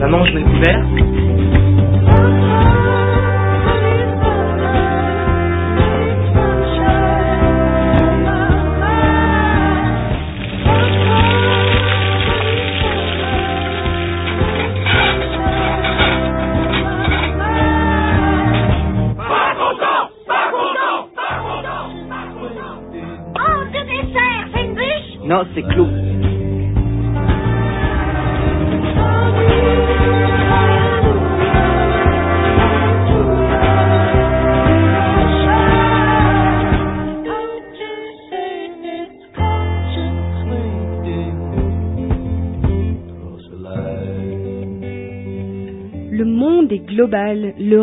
Maman, je le couvert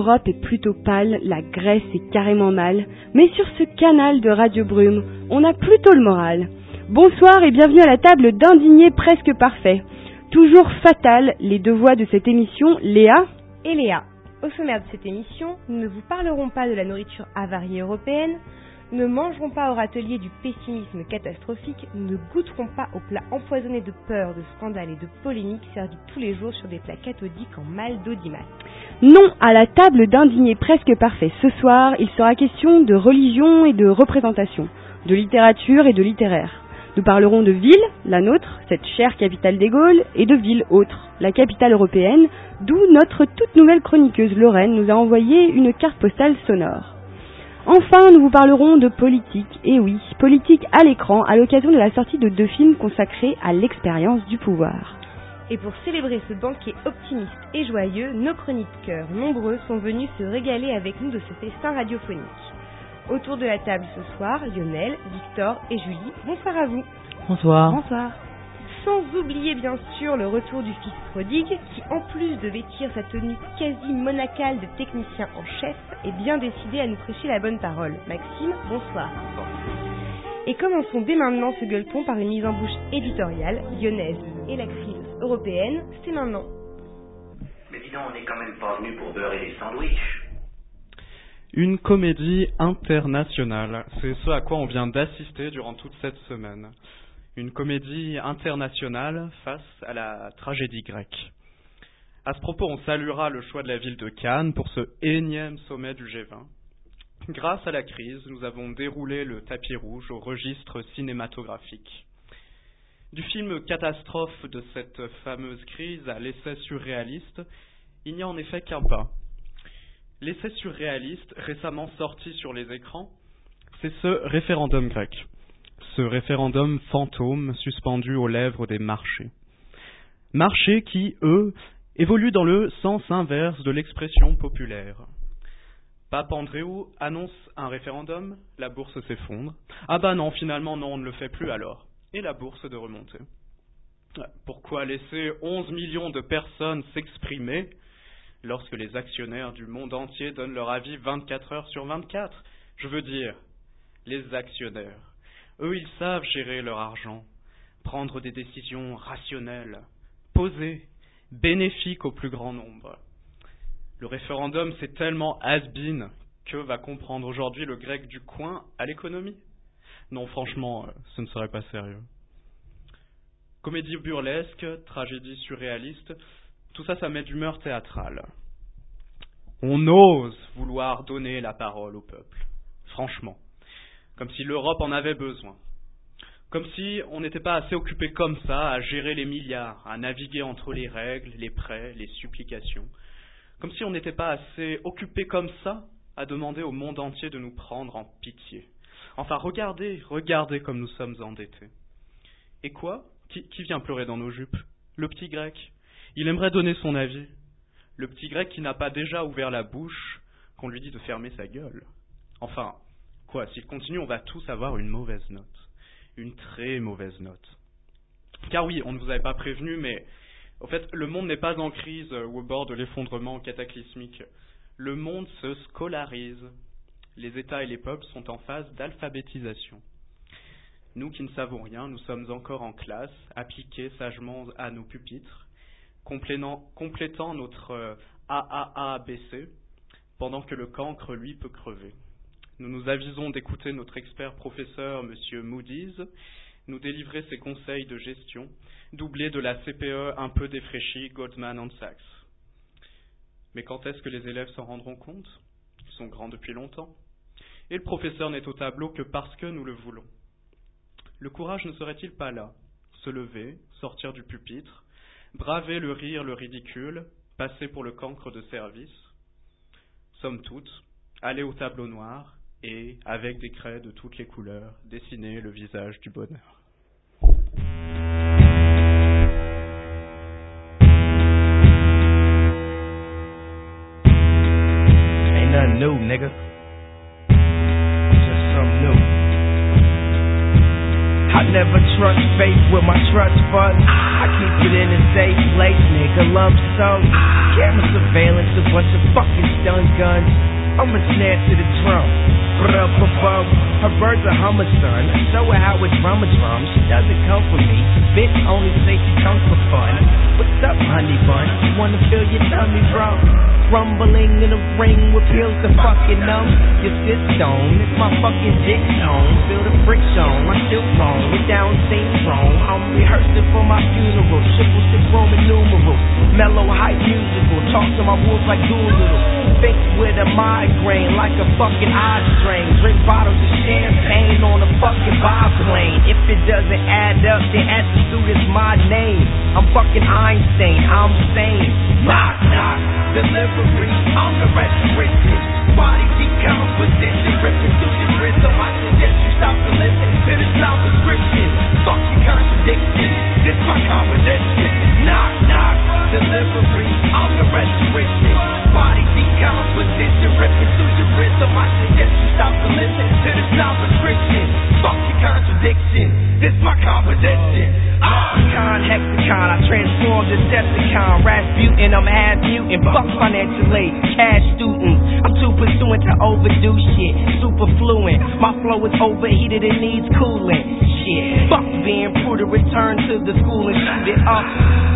l'Europe est plutôt pâle, la Grèce est carrément mal, mais sur ce canal de Radio Brume, on a plutôt le moral. Bonsoir et bienvenue à la table d'indignés presque parfaits. Toujours fatales, les deux voix de cette émission, Léa et Léa. Au sommaire de cette émission, nous ne vous parlerons pas de la nourriture avariée européenne, ne mangerons pas au râtelier du pessimisme catastrophique, ne goûterons pas aux plats empoisonnés de peur, de scandales et de polémiques servis tous les jours sur des plats cathodiques en mal d'audimat. Non, à la table d'indignés presque parfaits, ce soir, il sera question de religion et de représentation, de littérature et de littéraire. Nous parlerons de ville, la nôtre, cette chère capitale des Gaules, et de ville autre, la capitale européenne, d'où notre toute nouvelle chroniqueuse Lorraine nous a envoyé une carte postale sonore. Enfin, nous vous parlerons de politique, et oui, politique à l'écran, à l'occasion de la sortie de deux films consacrés à l'expérience du pouvoir. Et pour célébrer ce banquet optimiste et joyeux, nos chroniqueurs nombreux sont venus se régaler avec nous de ce festin radiophonique. Autour de la table ce soir, Lionel, Victor et Julie, bonsoir à vous. Bonsoir. Bonsoir. Sans oublier bien sûr le retour du fils prodigue, qui en plus de vêtir sa tenue quasi monacale de technicien en chef, est bien décidé à nous prêcher la bonne parole. Maxime, bonsoir. Et commençons dès maintenant ce gueuleton par une mise en bouche éditoriale, lyonnaise et la crise européenne, c'est maintenant. Mais dis donc, on n'est quand même pas venu pour beurrer des sandwichs. Une comédie internationale, c'est ce à quoi on vient d'assister durant toute cette semaine. Une comédie internationale face à la tragédie grecque. À ce propos, on saluera le choix de la ville de Cannes pour ce énième sommet du G20. Grâce à la crise, nous avons déroulé le tapis rouge au registre cinématographique. Du film catastrophe de cette fameuse crise à l'essai surréaliste, il n'y a en effet qu'un pas. L'essai surréaliste récemment sorti sur les écrans, c'est ce référendum grec. Ce référendum fantôme suspendu aux lèvres des marchés. Marchés qui, eux, évoluent dans le sens inverse de l'expression populaire. Pape Andréou annonce un référendum, la bourse s'effondre. Ah bah non, finalement non, on ne le fait plus alors. Et la bourse de remonter. Pourquoi laisser 11 millions de personnes s'exprimer lorsque les actionnaires du monde entier donnent leur avis 24 heures sur 24 Je veux dire, les actionnaires. Eux, ils savent gérer leur argent, prendre des décisions rationnelles, posées, bénéfiques au plus grand nombre. Le référendum, c'est tellement has-been que va comprendre aujourd'hui le grec du coin à l'économie Non, franchement, ce ne serait pas sérieux. Comédie burlesque, tragédie surréaliste, tout ça, ça met d'humeur théâtrale. On ose vouloir donner la parole au peuple, franchement, comme si l'Europe en avait besoin. Comme si on n'était pas assez occupé comme ça à gérer les milliards, à naviguer entre les règles, les prêts, les supplications. Comme si on n'était pas assez occupé comme ça à demander au monde entier de nous prendre en pitié. Enfin, regardez, regardez comme nous sommes endettés. Et quoi? Qui, vient pleurer dans nos jupes? Le petit grec. Il aimerait donner son avis. Le petit grec qui n'a pas déjà ouvert la bouche qu'on lui dit de fermer sa gueule. Enfin, quoi, s'il continue, on va tous avoir une mauvaise note. Une très mauvaise note. Car oui, on ne vous avait pas prévenu, mais au fait, le monde n'est pas en crise ou au bord de l'effondrement cataclysmique. Le monde se scolarise. Les États et les peuples sont en phase d'alphabétisation. Nous qui ne savons rien, nous sommes encore en classe, appliqués sagement à nos pupitres, complétant, notre AAABC, pendant que le cancre, lui, peut crever. Nous nous avisons d'écouter notre expert professeur, M. Moody's, nous délivrer ses conseils de gestion, doublés de la CPE un peu défraîchie Goldman Sachs. Mais quand est-ce que les élèves s'en rendront compte? Ils sont grands depuis longtemps. Et le professeur n'est au tableau que parce que nous le voulons. Le courage ne serait-il pas là? Se lever, sortir du pupitre, braver le rire, le ridicule, passer pour le cancre de service? Somme toute, aller au tableau noir et, avec des craies de toutes les couleurs, dessiner le visage du bonheur. Ain't nothing new, nigga. Just something new. I never trust faith with my trust fund. I keep it in a safe place, nigga. Lump sum. Camera surveillance, a bunch of fucking stun guns. I'm a snare to the drum. Her birds a hummer, son. Show her how a drummer drums. She doesn't come for me. Bitch only say she comes for fun. What's up, honey bun? You wanna feel your tummy wrong? Rumbling in a ring with pills to fucking numb your system. It's my fucking dick zone. Feel the friction, my still wrong. We down syndrome. I'm rehearsing for my funeral. Triple six Roman numerals. Mellow hype musical. Talk to my wolves like Doolittle. Fix with a migraine like a fucking eye strain. Drink bottles of champagne on a fucking biplane. If it doesn't add up, then attitude is my name. I'm fucking Einstein. I'm sane. Knock. Delivery. I'm the restoration. Body decomposition. Your rhythm. I suggest you stop to listen to this loud prescription. Fuck your contradiction. This my combination. Knock, knock. Delivery. I'm the restoration. Body decomposition. Your rhythm. I suggest you stop to listen to this loud prescription. Fuck your contradiction. This my combination. Con I transformed Decepticon. Rasputin, I'm half mutant. Fuck financial aid, cash students. I'm too pursuant to overdo shit. Super fluent. My flow is overheated, it needs cooling. Shit. Fuck being prudent, return to the school and shoot it up.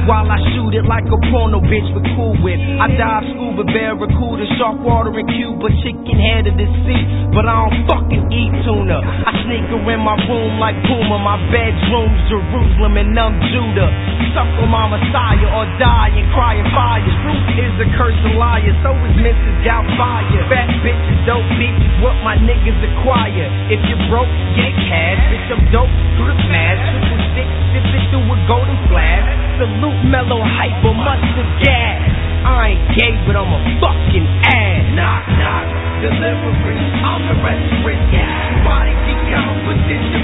While I shoot it like a porno bitch with cool whip. I dive scuba, barracuda, shark water in Cuba, chicken head of the sea. But I don't fucking eat tuna. I sneak her in my room like Puma. My bedroom's Jerusalem and I'm Judah. Suckle my Messiah or die and cry in fire. Truth is a curse and liar, so is Mrs. Doubtfire. Fat bitches, dope bitches, what my niggas acquire. If you broke, get cash. Bitch, I'm dope, through the smash. Triple six, sip it through a golden flask. Salute mellow hyper, mustard gas. I ain't gay, but I'm a fucking ass. Knock, knock, delivery. I'm the restoration. Body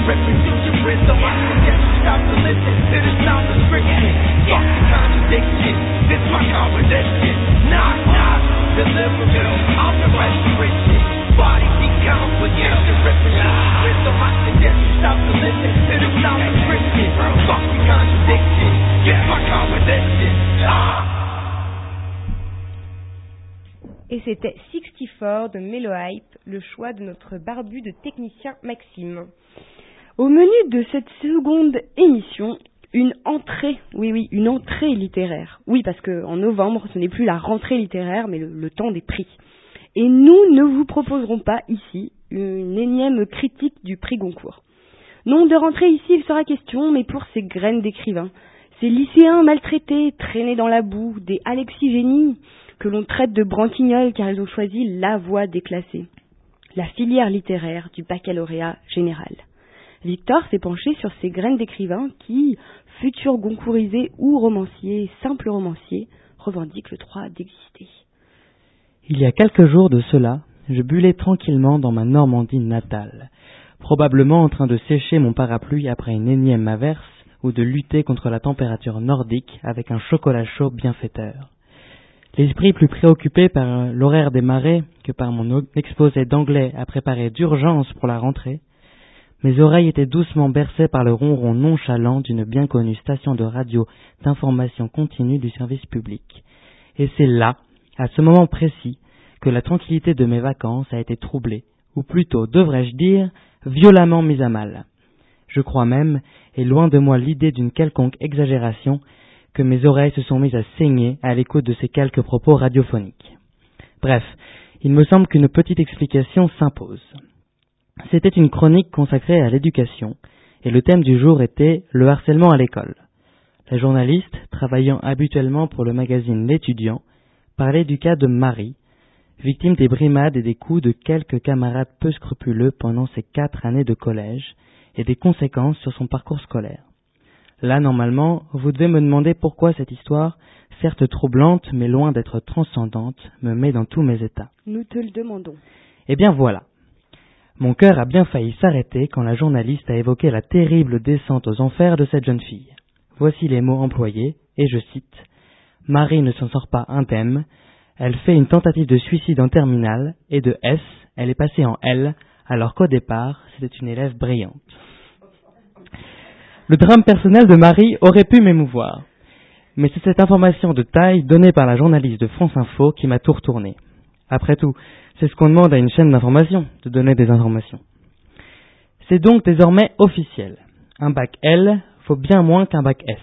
ripping through your rhythm. I suggest you stop to listen to this non prescription. Fuck the contradiction. This my combination. Knock, knock, delivery. I'm the restoration. Body ripping through your rhythm. I suggest you stop to listen to this non prescription. Fuck the contradiction. This my combination. Ah. Et c'était 64 de Melo Hype, le choix de notre barbu de technicien Maxime. Au menu de cette seconde émission, une entrée, oui oui, une entrée littéraire. Oui, parce que en novembre, ce n'est plus la rentrée littéraire, mais le, le temps des prix. Et nous ne vous proposerons pas ici une énième critique du prix Goncourt. Non, de rentrée ici, il sera question, mais pour ces graines d'écrivains, ces lycéens maltraités, traînés dans la boue, des Alexis Génie, que l'on traite de branquignoles car ils ont choisi la voie déclassée, la filière littéraire du baccalauréat général. Victor s'est penché sur ces graines d'écrivains qui, futurs goncourisés ou romanciers, simples romanciers, revendiquent le droit d'exister. Il y a quelques jours de cela, je bullais tranquillement dans ma Normandie natale, probablement en train de sécher mon parapluie après une énième averse ou de lutter contre la température nordique avec un chocolat chaud bienfaiteur. L'esprit plus préoccupé par l'horaire des marées que par mon exposé d'anglais à préparer d'urgence pour la rentrée, mes oreilles étaient doucement bercées par le ronron nonchalant d'une bien connue station de radio d'information continue du service public. Et c'est là, à ce moment précis, que la tranquillité de mes vacances a été troublée, ou plutôt, devrais-je dire, violemment mise à mal. Je crois même, et loin de moi l'idée d'une quelconque exagération, que mes oreilles se sont mises à saigner à l'écoute de ces quelques propos radiophoniques. Bref, il me semble qu'une petite explication s'impose. C'était une chronique consacrée à l'éducation, et le thème du jour était le harcèlement à l'école. La journaliste, travaillant habituellement pour le magazine L'étudiant, parlait du cas de Marie, victime des brimades et des coups de quelques camarades peu scrupuleux pendant ses quatre années de collège et des conséquences sur son parcours scolaire. Là, normalement, vous devez me demander pourquoi cette histoire, certes troublante mais loin d'être transcendante, me met dans tous mes états. Nous te le demandons. Eh bien voilà. Mon cœur a bien failli s'arrêter quand la journaliste a évoqué la terrible descente aux enfers de cette jeune fille. Voici les mots employés, et je cite Marie ne s'en sort pas indemne, elle fait une tentative de suicide en terminale, et de S, elle est passée en L, alors qu'au départ, c'était une élève brillante. Le drame personnel de Marie aurait pu m'émouvoir, mais c'est cette information de taille donnée par la journaliste de France Info qui m'a tout retourné. Après tout, c'est ce qu'on demande à une chaîne d'information, de donner des informations. C'est donc désormais officiel. Un bac L faut bien moins qu'un bac S.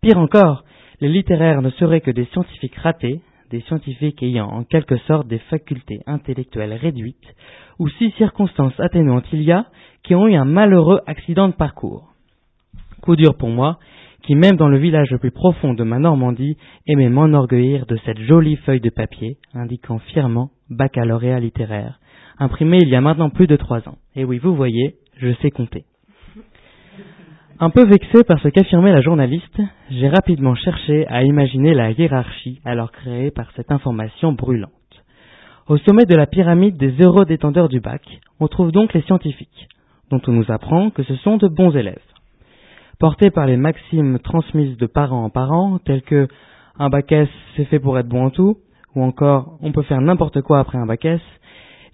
Pire encore, les littéraires ne seraient que des scientifiques ratés, des scientifiques ayant en quelque sorte des facultés intellectuelles réduites, ou si circonstances atténuantes il y a, qui ont eu un malheureux accident de parcours. Coup dur pour moi, qui même dans le village le plus profond de ma Normandie aimait m'enorgueillir de cette jolie feuille de papier indiquant fièrement baccalauréat littéraire, imprimée il y a maintenant plus de trois ans. Et oui, vous voyez, je sais compter. Un peu vexé par ce qu'affirmait la journaliste, j'ai rapidement cherché à imaginer la hiérarchie alors créée par cette information brûlante. Au sommet de la pyramide des heureux détendeurs du bac, on trouve donc les scientifiques, dont on nous apprend que ce sont de bons élèves. Portés par les maximes transmises de parents en parents, telles que un bac S c'est fait pour être bon en tout, ou encore on peut faire n'importe quoi après un bac S,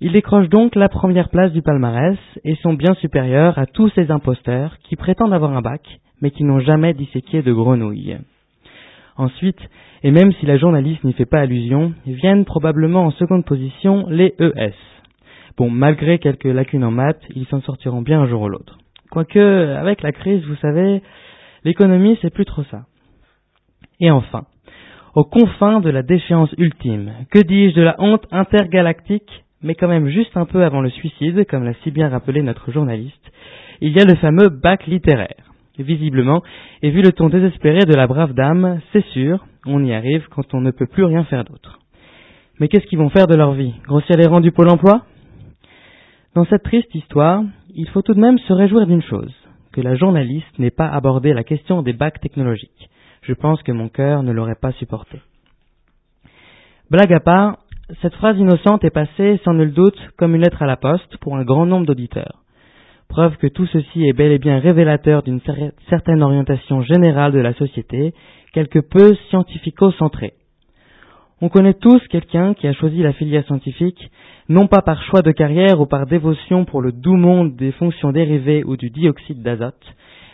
ils décrochent donc la première place du palmarès et sont bien supérieurs à tous ces imposteurs qui prétendent avoir un bac, mais qui n'ont jamais disséqué de grenouilles. Ensuite, et même si la journaliste n'y fait pas allusion, viennent probablement en seconde position les ES. Bon, malgré quelques lacunes en maths, ils s'en sortiront bien un jour ou l'autre. Quoique, avec la crise, vous savez, l'économie, c'est plus trop ça. Et enfin, aux confins de la déchéance ultime, que dis-je de la honte intergalactique mais quand même juste un peu avant le suicide, comme l'a si bien rappelé notre journaliste, il y a le fameux bac littéraire. Visiblement, et vu le ton désespéré de la brave dame, c'est sûr, on y arrive quand on ne peut plus rien faire d'autre. Mais qu'est-ce qu'ils vont faire de leur vie? Grossir les rangs du pôle emploi? Dans cette triste histoire, il faut tout de même se réjouir d'une chose, que la journaliste n'ait pas abordé la question des bacs technologiques. Je pense que mon cœur ne l'aurait pas supporté. Blague à part, cette phrase innocente est passée, sans nul doute, comme une lettre à la poste pour un grand nombre d'auditeurs. Preuve que tout ceci est bel et bien révélateur d'une certaine orientation générale de la société, quelque peu scientifico-centrée. On connaît tous quelqu'un qui a choisi la filière scientifique, non pas par choix de carrière ou par dévotion pour le doux monde des fonctions dérivées ou du dioxyde d'azote,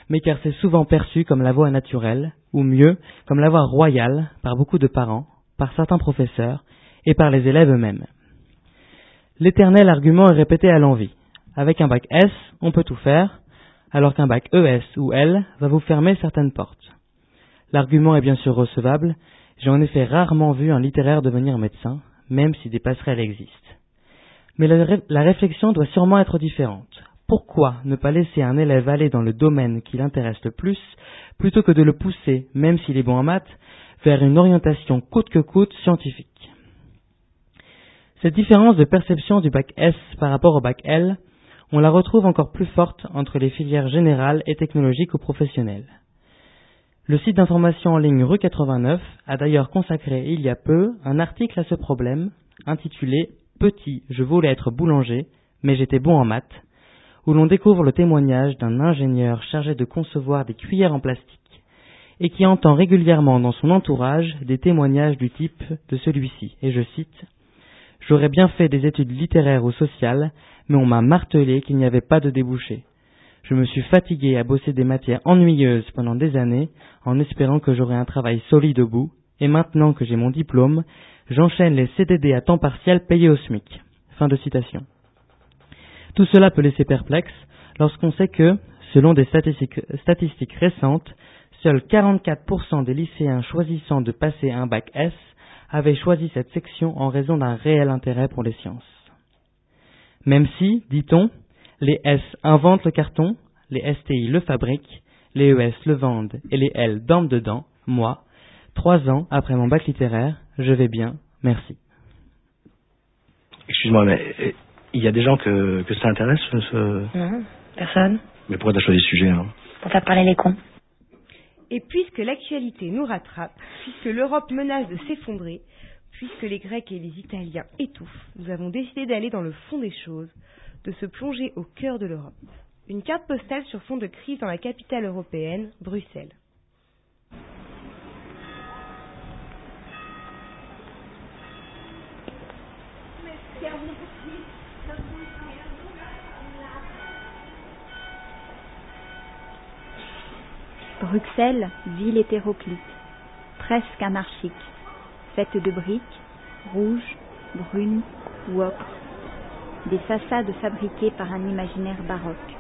mais car c'est souvent perçu comme la voie naturelle, ou mieux, comme la voie royale, par beaucoup de parents, par certains professeurs, et par les élèves eux-mêmes. L'éternel argument est répété à l'envie. Avec un bac S, on peut tout faire, alors qu'un bac ES ou L va vous fermer certaines portes. L'argument est bien sûr recevable, j'ai en effet rarement vu un littéraire devenir médecin, même si des passerelles existent. Mais la, réflexion doit sûrement être différente. Pourquoi ne pas laisser un élève aller dans le domaine qui l'intéresse le plus, plutôt que de le pousser, même s'il est bon en maths, vers une orientation coûte que coûte scientifique? Cette différence de perception du bac S par rapport au bac L, on la retrouve encore plus forte entre les filières générales et technologiques ou professionnelles. Le site d'information en ligne Rue 89 a d'ailleurs consacré il y a peu un article à ce problème intitulé Petit, je voulais être boulanger, mais j'étais bon en maths, où l'on découvre le témoignage d'un ingénieur chargé de concevoir des cuillères en plastique et qui entend régulièrement dans son entourage des témoignages du type de celui-ci, et je cite J'aurais bien fait des études littéraires ou sociales, mais on m'a martelé qu'il n'y avait pas de débouché. Je me suis fatigué à bosser des matières ennuyeuses pendant des années, en espérant que j'aurais un travail solide au bout, et maintenant que j'ai mon diplôme, j'enchaîne les CDD à temps partiel payés au SMIC. Fin de citation. Tout cela peut laisser perplexe lorsqu'on sait que, selon des statistiques, statistiques récentes, seuls 44% des lycéens choisissant de passer un bac S avait choisi cette section en raison d'un réel intérêt pour les sciences. Même si, dit-on, les S inventent le carton, les STI le fabriquent, les ES le vendent et les L dorment dedans, moi, trois ans après mon bac littéraire, je vais bien, merci. Excuse-moi, mais eh, il y a des gens que, que ça intéresse ce... Non, personne. Mais pourquoi t'as choisi ce sujet hein? Pour faire parler les cons. Et puisque l'actualité nous rattrape, puisque l'Europe menace de s'effondrer, puisque les Grecs et les Italiens étouffent, nous avons décidé d'aller dans le fond des choses, de se plonger au cœur de l'Europe. Une carte postale sur fond de crise dans la capitale européenne, Bruxelles. Bruxelles, ville hétéroclite, presque anarchique, faite de briques, rouges, brunes ou ocre, des façades fabriquées par un imaginaire baroque.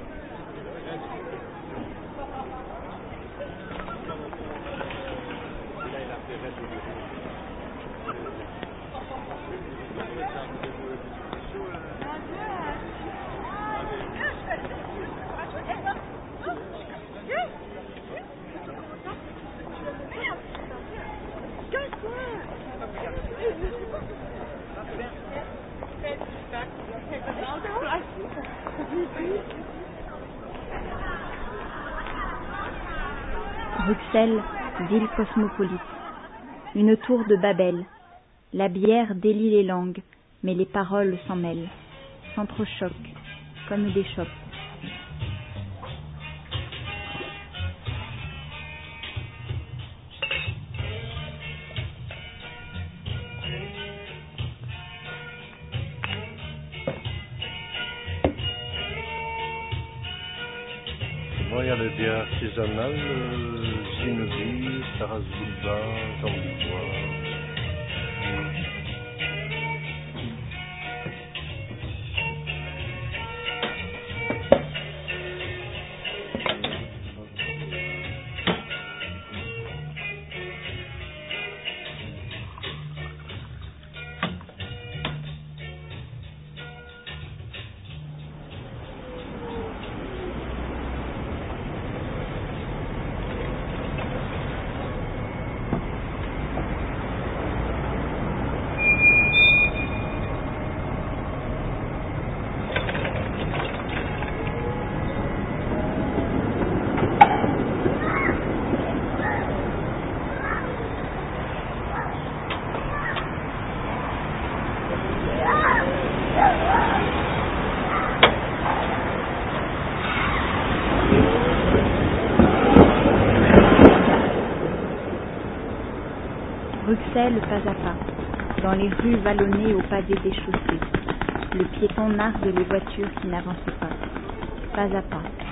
Bruxelles, ville cosmopolite. Une tour de Babel. La bière délie les langues, mais les paroles s'en mêlent, s'entrechoquent, comme des chocs. Moi, il y a les bières artisanales, euh, Zinoubi, Sarasouba, Jean Pas à pas, dans les rues vallonnées aux pavés déchaussés. Le piéton nargue les voitures qui n'avancent pas, pas à pas.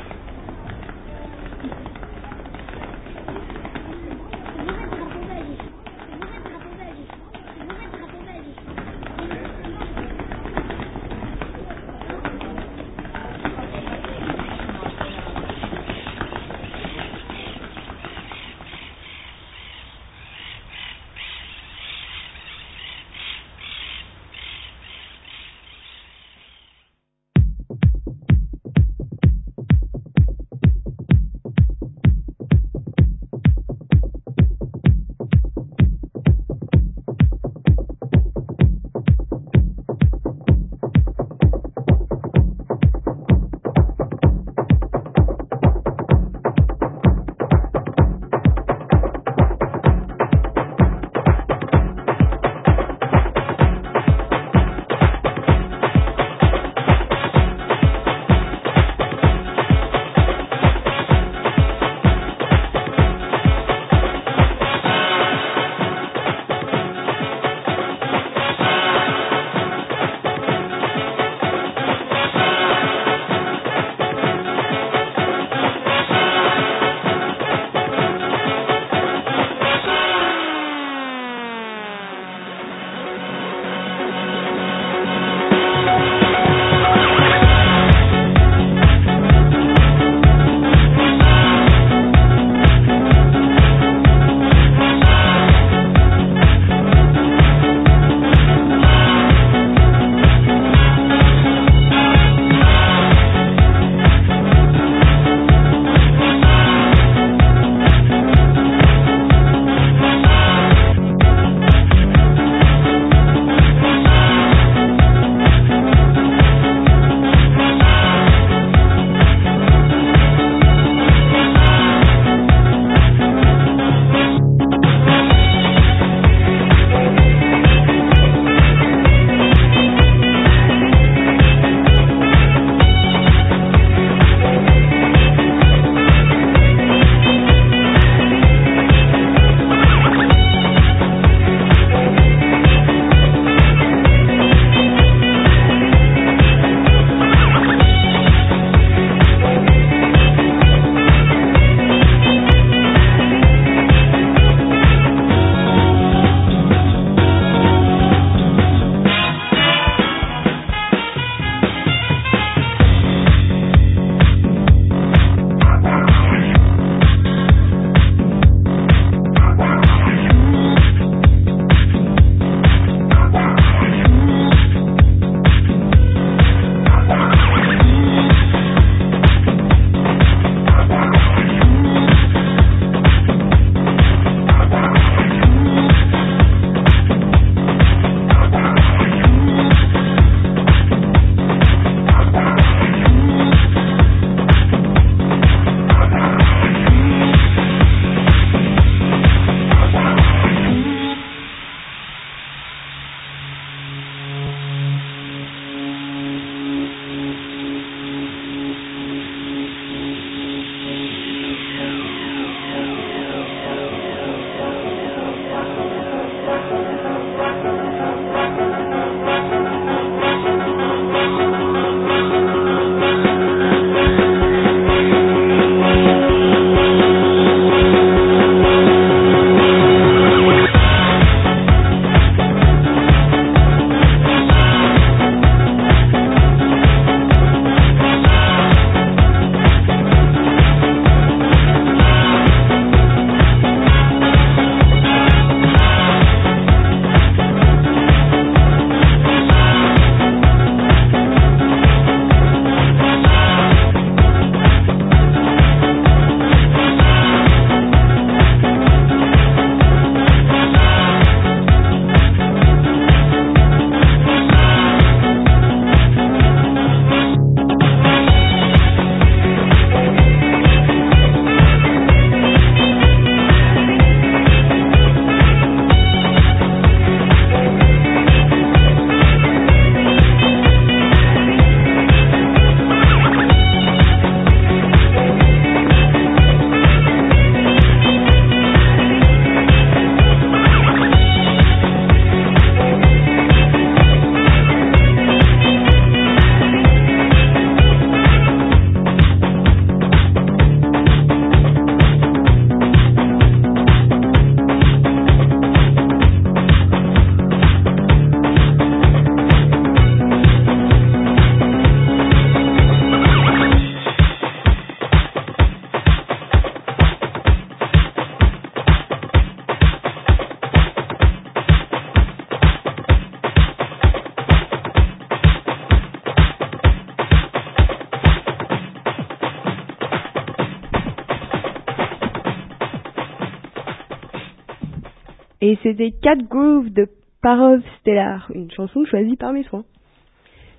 Et c'était Cat Groove de Parov Stellar, une chanson choisie par mes soins.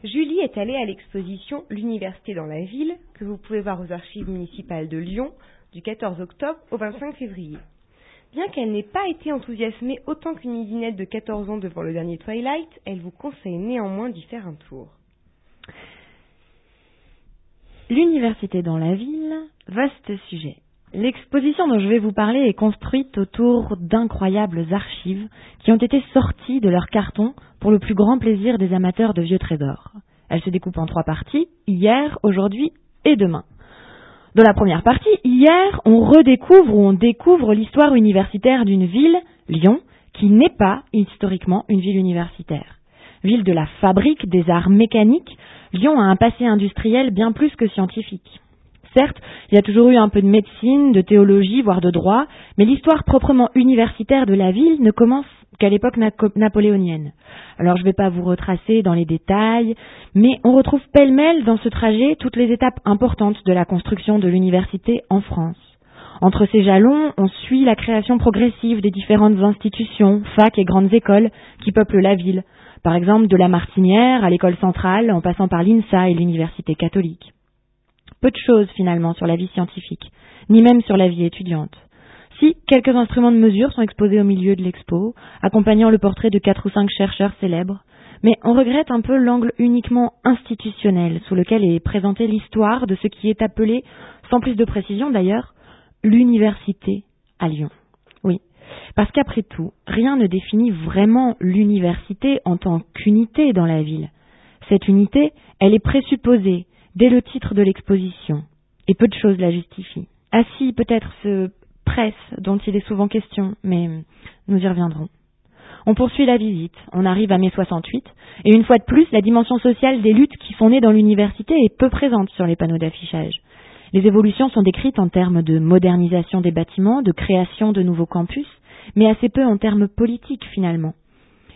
Julie est allée à l'exposition L'université dans la ville, que vous pouvez voir aux archives municipales de Lyon du 14 octobre au 25 février. Bien qu'elle n'ait pas été enthousiasmée autant qu'une midinette de 14 ans devant le dernier Twilight, elle vous conseille néanmoins d'y faire un tour. L'université dans la ville, vaste sujet. L'exposition dont je vais vous parler est construite autour d'incroyables archives qui ont été sorties de leur carton pour le plus grand plaisir des amateurs de vieux trésors. Elle se découpe en trois parties, hier, aujourd'hui et demain. Dans la première partie, hier, on redécouvre ou on découvre l'histoire universitaire d'une ville, Lyon, qui n'est pas historiquement une ville universitaire. Ville de la fabrique des arts mécaniques, Lyon a un passé industriel bien plus que scientifique. Certes, il y a toujours eu un peu de médecine, de théologie, voire de droit, mais l'histoire proprement universitaire de la ville ne commence qu'à l'époque napoléonienne. Alors je ne vais pas vous retracer dans les détails, mais on retrouve pêle-mêle dans ce trajet toutes les étapes importantes de la construction de l'université en France. Entre ces jalons, on suit la création progressive des différentes institutions, facs et grandes écoles qui peuplent la ville, par exemple de la Martinière à l'école centrale en passant par l'INSA et l'université catholique. Peu de choses finalement sur la vie scientifique, ni même sur la vie étudiante. Si, quelques instruments de mesure sont exposés au milieu de l'expo, accompagnant le portrait de quatre ou cinq chercheurs célèbres, mais on regrette un peu l'angle uniquement institutionnel sous lequel est présentée l'histoire de ce qui est appelé, sans plus de précision d'ailleurs, l'université à Lyon. Oui, parce qu'après tout, rien ne définit vraiment l'université en tant qu'unité dans la ville. Cette unité, elle est présupposée, dès le titre de l'exposition, et peu de choses la justifient. Ah si, peut-être ce presse dont il est souvent question, mais nous y reviendrons. On poursuit la visite, on arrive à mai 68, et une fois de plus, la dimension sociale des luttes qui sont nées dans l'université est peu présente sur les panneaux d'affichage. Les évolutions sont décrites en termes de modernisation des bâtiments, de création de nouveaux campus, mais assez peu en termes politiques finalement.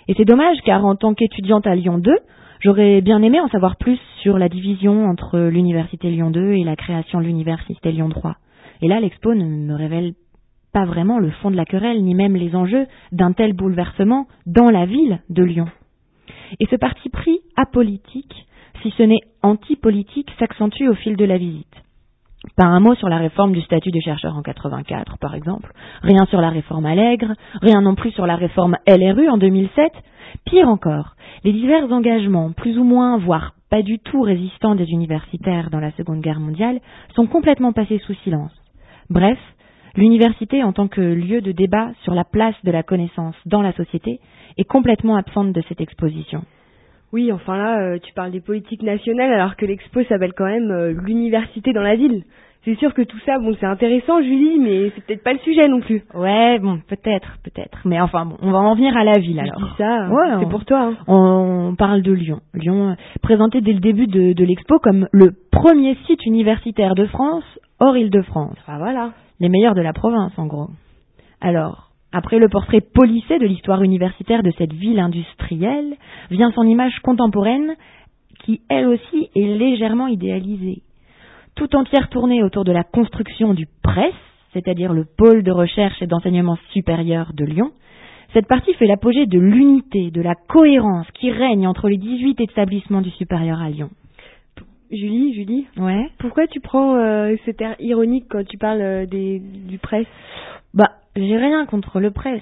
Et c'est dommage car en tant qu'étudiante à Lyon 2, J'aurais bien aimé en savoir plus sur la division entre l'Université Lyon 2 et la création de l'Université Lyon 3. Et là, l'expo ne me révèle pas vraiment le fond de la querelle, ni même les enjeux d'un tel bouleversement dans la ville de Lyon. Et ce parti pris apolitique, si ce n'est antipolitique, s'accentue au fil de la visite. Pas un mot sur la réforme du statut des chercheurs en 84, par exemple. Rien sur la réforme Allègre. Rien non plus sur la réforme LRU en 2007. Pire encore, les divers engagements, plus ou moins, voire pas du tout résistants des universitaires dans la Seconde Guerre mondiale, sont complètement passés sous silence. Bref, l'université en tant que lieu de débat sur la place de la connaissance dans la société est complètement absente de cette exposition. Oui, enfin là, euh, tu parles des politiques nationales alors que l'expo s'appelle quand même euh, l'université dans la ville c'est sûr que tout ça, bon, c'est intéressant, Julie, mais c'est peut-être pas le sujet non plus. Ouais, bon, peut-être, peut-être. Mais enfin, bon, on va en venir à la ville alors. Je dis ça, ouais, c'est pour toi. Hein. On parle de Lyon. Lyon, euh, présenté dès le début de, de l'expo comme le premier site universitaire de France hors Île-de-France. Ah voilà. Les meilleurs de la province, en gros. Alors, après le portrait polissé de l'histoire universitaire de cette ville industrielle, vient son image contemporaine qui, elle aussi, est légèrement idéalisée tout entière tournée autour de la construction du PRESS, c'est-à-dire le pôle de recherche et d'enseignement supérieur de Lyon, cette partie fait l'apogée de l'unité, de la cohérence qui règne entre les 18 établissements du supérieur à Lyon. Julie, Julie, ouais. Pourquoi tu prends euh, cet air ironique quand tu parles euh, des, du presse? Bah, j'ai rien contre le presse.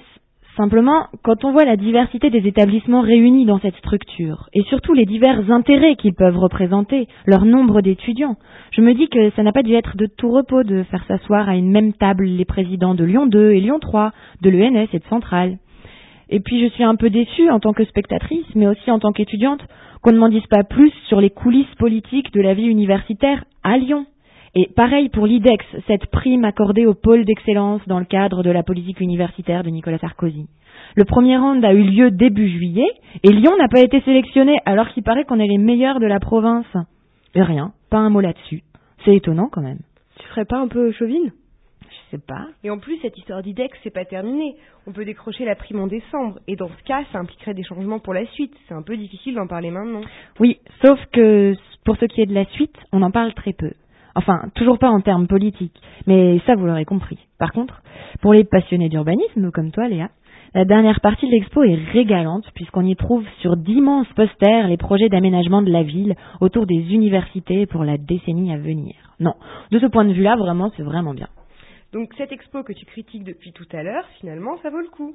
Simplement, quand on voit la diversité des établissements réunis dans cette structure, et surtout les divers intérêts qu'ils peuvent représenter, leur nombre d'étudiants, je me dis que ça n'a pas dû être de tout repos de faire s'asseoir à une même table les présidents de Lyon 2 et Lyon 3, de l'ENS et de Centrale. Et puis je suis un peu déçue en tant que spectatrice, mais aussi en tant qu'étudiante, qu'on ne m'en dise pas plus sur les coulisses politiques de la vie universitaire à Lyon. Et pareil pour l'IDEX, cette prime accordée au pôle d'excellence dans le cadre de la politique universitaire de Nicolas Sarkozy. Le premier round a eu lieu début juillet et Lyon n'a pas été sélectionné alors qu'il paraît qu'on est les meilleurs de la province. Et rien, pas un mot là-dessus. C'est étonnant quand même. Tu serais pas un peu chauvine Je sais pas. Et en plus, cette histoire d'IDEX, c'est pas terminé. On peut décrocher la prime en décembre. Et dans ce cas, ça impliquerait des changements pour la suite. C'est un peu difficile d'en parler maintenant. Oui, sauf que pour ce qui est de la suite, on en parle très peu. Enfin, toujours pas en termes politiques, mais ça vous l'aurez compris. Par contre, pour les passionnés d'urbanisme, comme toi Léa, la dernière partie de l'expo est régalante puisqu'on y trouve sur d'immenses posters les projets d'aménagement de la ville autour des universités pour la décennie à venir. Non, de ce point de vue-là, vraiment, c'est vraiment bien. Donc cette expo que tu critiques depuis tout à l'heure, finalement, ça vaut le coup.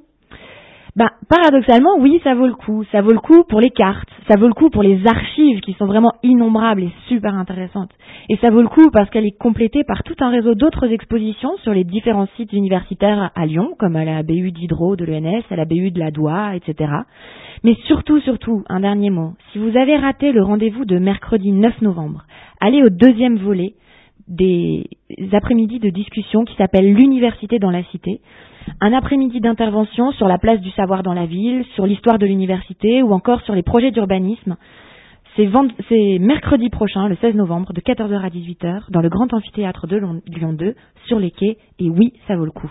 Ben, paradoxalement, oui, ça vaut le coup. Ça vaut le coup pour les cartes, ça vaut le coup pour les archives qui sont vraiment innombrables et super intéressantes. Et ça vaut le coup parce qu'elle est complétée par tout un réseau d'autres expositions sur les différents sites universitaires à Lyon, comme à la BU d'Hydro de l'ENS, à la BU de la Doua, etc. Mais surtout, surtout, un dernier mot. Si vous avez raté le rendez-vous de mercredi 9 novembre, allez au deuxième volet des après-midi de discussion qui s'appelle l'université dans la cité un après-midi d'intervention sur la place du savoir dans la ville, sur l'histoire de l'université ou encore sur les projets d'urbanisme. C'est mercredi prochain, le 16 novembre, de 14h à 18h, dans le grand amphithéâtre de Lyon 2, sur les quais, et oui, ça vaut le coup.